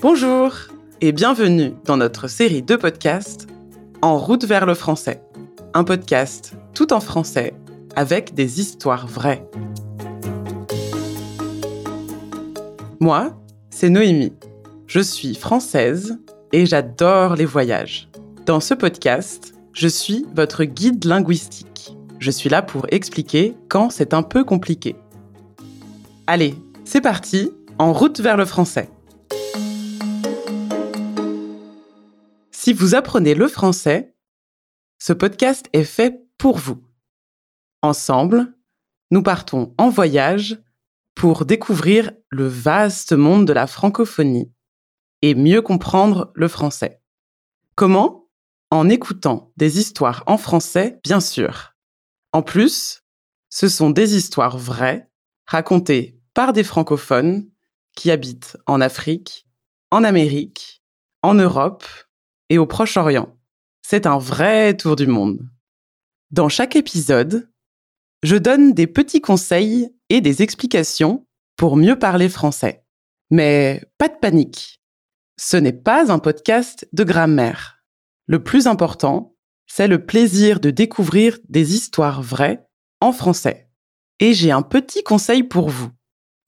Bonjour et bienvenue dans notre série de podcasts En route vers le français. Un podcast tout en français avec des histoires vraies. Moi, c'est Noémie. Je suis française et j'adore les voyages. Dans ce podcast, je suis votre guide linguistique. Je suis là pour expliquer quand c'est un peu compliqué. Allez, c'est parti, en route vers le français. Vous apprenez le français, ce podcast est fait pour vous. Ensemble, nous partons en voyage pour découvrir le vaste monde de la francophonie et mieux comprendre le français. Comment? En écoutant des histoires en français, bien sûr. En plus, ce sont des histoires vraies, racontées par des francophones qui habitent en Afrique, en Amérique, en Europe et au Proche-Orient. C'est un vrai tour du monde. Dans chaque épisode, je donne des petits conseils et des explications pour mieux parler français. Mais pas de panique. Ce n'est pas un podcast de grammaire. Le plus important, c'est le plaisir de découvrir des histoires vraies en français. Et j'ai un petit conseil pour vous.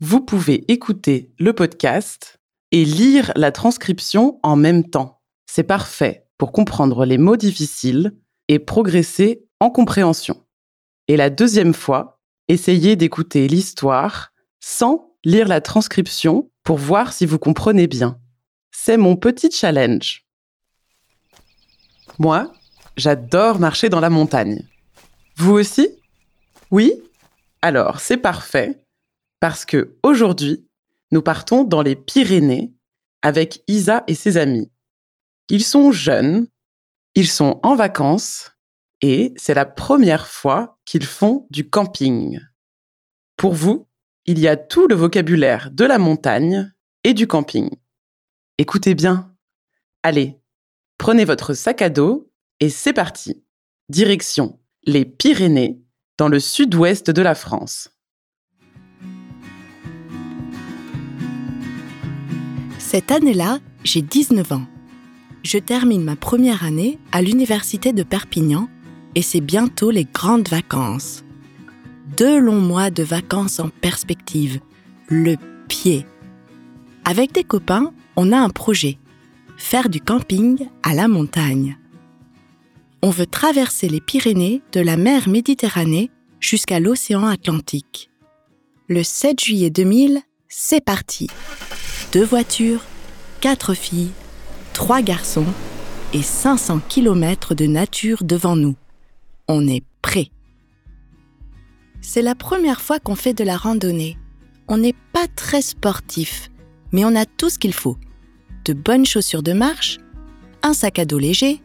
Vous pouvez écouter le podcast et lire la transcription en même temps. C'est parfait pour comprendre les mots difficiles et progresser en compréhension. Et la deuxième fois, essayez d'écouter l'histoire sans lire la transcription pour voir si vous comprenez bien. C'est mon petit challenge. Moi, j'adore marcher dans la montagne. Vous aussi? Oui? Alors, c'est parfait parce que aujourd'hui, nous partons dans les Pyrénées avec Isa et ses amis. Ils sont jeunes, ils sont en vacances et c'est la première fois qu'ils font du camping. Pour vous, il y a tout le vocabulaire de la montagne et du camping. Écoutez bien. Allez, prenez votre sac à dos et c'est parti. Direction les Pyrénées, dans le sud-ouest de la France. Cette année-là, j'ai 19 ans. Je termine ma première année à l'université de Perpignan et c'est bientôt les grandes vacances. Deux longs mois de vacances en perspective, le pied. Avec des copains, on a un projet, faire du camping à la montagne. On veut traverser les Pyrénées de la mer Méditerranée jusqu'à l'océan Atlantique. Le 7 juillet 2000, c'est parti. Deux voitures, quatre filles, trois garçons et 500 km de nature devant nous on est prêt. C'est la première fois qu'on fait de la randonnée. On n'est pas très sportif, mais on a tout ce qu'il faut. De bonnes chaussures de marche, un sac à dos léger,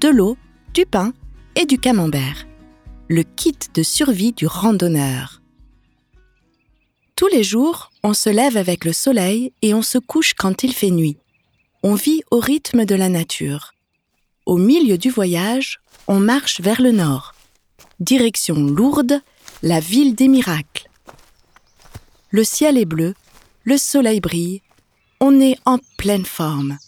de l'eau, du pain et du camembert. Le kit de survie du randonneur. Tous les jours, on se lève avec le soleil et on se couche quand il fait nuit. On vit au rythme de la nature. Au milieu du voyage, on marche vers le nord. Direction Lourdes, la ville des miracles. Le ciel est bleu, le soleil brille, on est en pleine forme.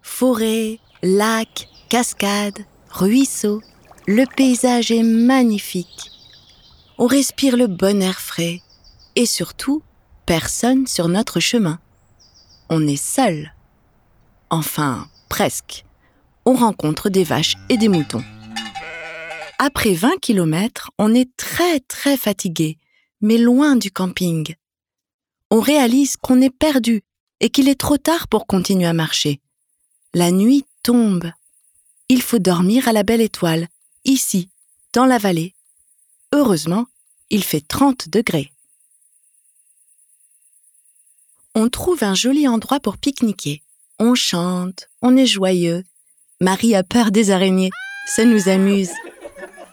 Forêt, lacs, cascades, ruisseaux, le paysage est magnifique. On respire le bon air frais et surtout, personne sur notre chemin. On est seul. Enfin, presque. On rencontre des vaches et des moutons. Après 20 km, on est très très fatigué, mais loin du camping. On réalise qu'on est perdu et qu'il est trop tard pour continuer à marcher. La nuit tombe. Il faut dormir à la belle étoile, ici, dans la vallée. Heureusement, il fait 30 degrés. On trouve un joli endroit pour pique-niquer. On chante, on est joyeux. Marie a peur des araignées. Ça nous amuse.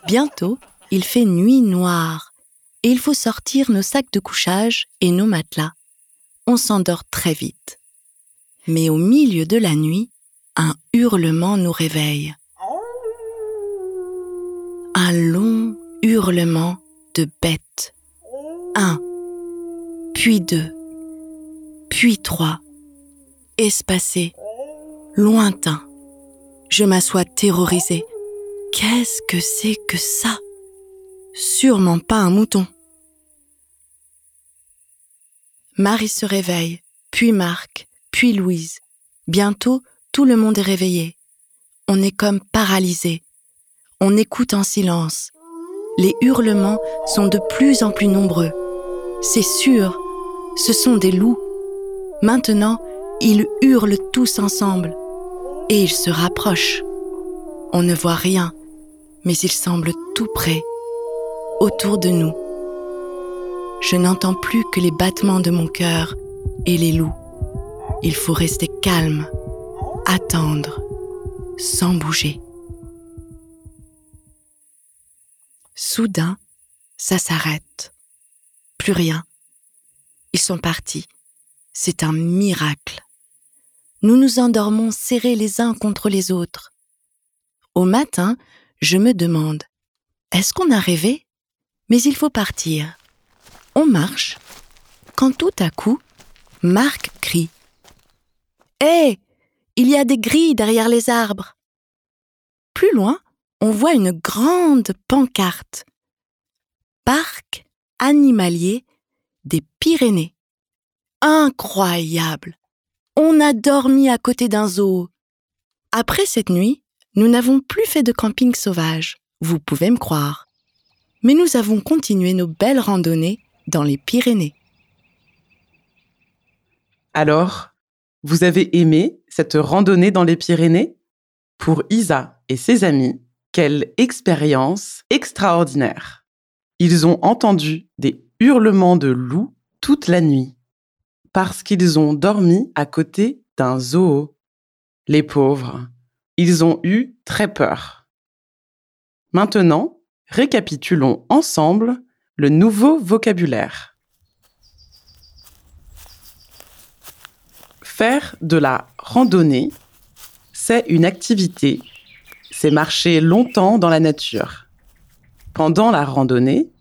Bientôt, il fait nuit noire et il faut sortir nos sacs de couchage et nos matelas. On s'endort très vite. Mais au milieu de la nuit, un hurlement nous réveille. Un long hurlement de bête. Un, puis deux, puis trois, espacés, lointains. Je m'assois terrorisée. Qu'est-ce que c'est que ça? Sûrement pas un mouton. Marie se réveille, puis Marc, puis Louise. Bientôt, tout le monde est réveillé. On est comme paralysé. On écoute en silence. Les hurlements sont de plus en plus nombreux. C'est sûr, ce sont des loups. Maintenant, ils hurlent tous ensemble et ils se rapprochent. On ne voit rien, mais ils semblent tout près, autour de nous. Je n'entends plus que les battements de mon cœur et les loups. Il faut rester calme, attendre, sans bouger. Soudain, ça s'arrête. Plus rien. Ils sont partis. C'est un miracle. Nous nous endormons serrés les uns contre les autres. Au matin, je me demande, est-ce qu'on a rêvé? Mais il faut partir. On marche, quand tout à coup, Marc crie. Hé Il y a des grilles derrière les arbres. Plus loin, on voit une grande pancarte. Parc animalier des Pyrénées. Incroyable On a dormi à côté d'un zoo. Après cette nuit, nous n'avons plus fait de camping sauvage, vous pouvez me croire. Mais nous avons continué nos belles randonnées dans les Pyrénées. Alors, vous avez aimé cette randonnée dans les Pyrénées? Pour Isa et ses amis, quelle expérience extraordinaire. Ils ont entendu des hurlements de loups toute la nuit parce qu'ils ont dormi à côté d'un zoo. Les pauvres, ils ont eu très peur. Maintenant, récapitulons ensemble le nouveau vocabulaire. Faire de la randonnée, c'est une activité, c'est marcher longtemps dans la nature. Pendant la randonnée,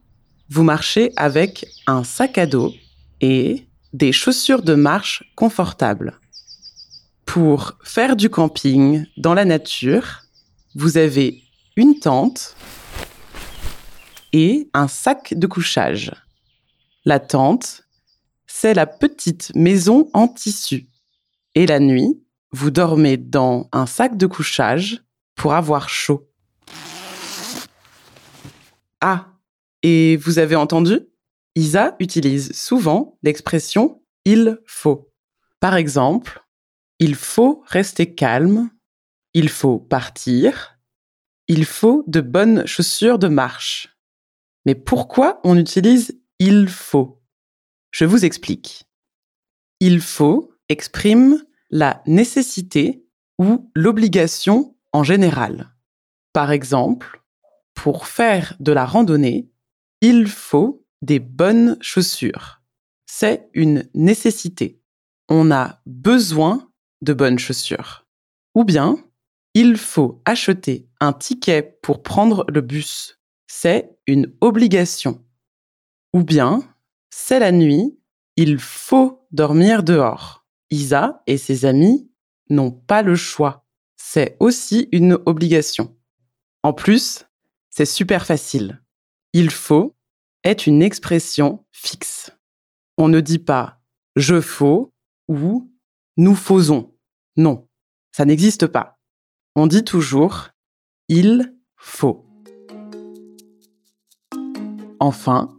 vous marchez avec un sac à dos et des chaussures de marche confortables. Pour faire du camping dans la nature, vous avez une tente et un sac de couchage. La tente, c'est la petite maison en tissu. Et la nuit, vous dormez dans un sac de couchage pour avoir chaud. Ah, et vous avez entendu? Isa utilise souvent l'expression il faut. Par exemple, il faut rester calme, il faut partir, il faut de bonnes chaussures de marche. Mais pourquoi on utilise il faut Je vous explique. Il faut exprime la nécessité ou l'obligation en général. Par exemple, pour faire de la randonnée, il faut des bonnes chaussures. C'est une nécessité. On a besoin de bonnes chaussures. Ou bien, il faut acheter un ticket pour prendre le bus c'est une obligation. Ou bien, c'est la nuit, il faut dormir dehors. Isa et ses amis n'ont pas le choix. C'est aussi une obligation. En plus, c'est super facile. Il faut est une expression fixe. On ne dit pas je faut ou nous faisons. Non, ça n'existe pas. On dit toujours il faut. Enfin,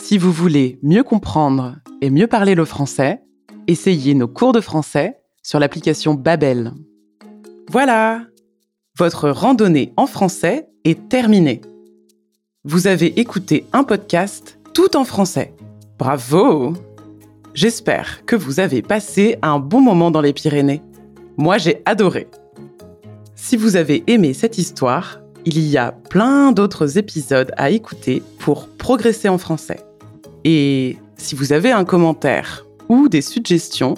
si vous voulez mieux comprendre et mieux parler le français, essayez nos cours de français sur l'application Babel. Voilà Votre randonnée en français est terminée. Vous avez écouté un podcast tout en français. Bravo J'espère que vous avez passé un bon moment dans les Pyrénées. Moi, j'ai adoré. Si vous avez aimé cette histoire, il y a plein d'autres épisodes à écouter pour progresser en français. Et si vous avez un commentaire ou des suggestions,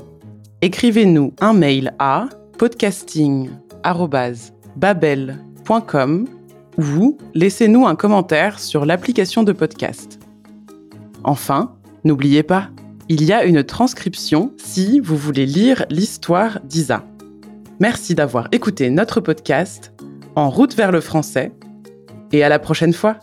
écrivez-nous un mail à podcasting.babel.com ou laissez-nous un commentaire sur l'application de podcast. Enfin, n'oubliez pas, Il y a une transcription si vous voulez lire l'histoire d'Isa. Merci d'avoir écouté notre podcast En route vers le français et à la prochaine fois.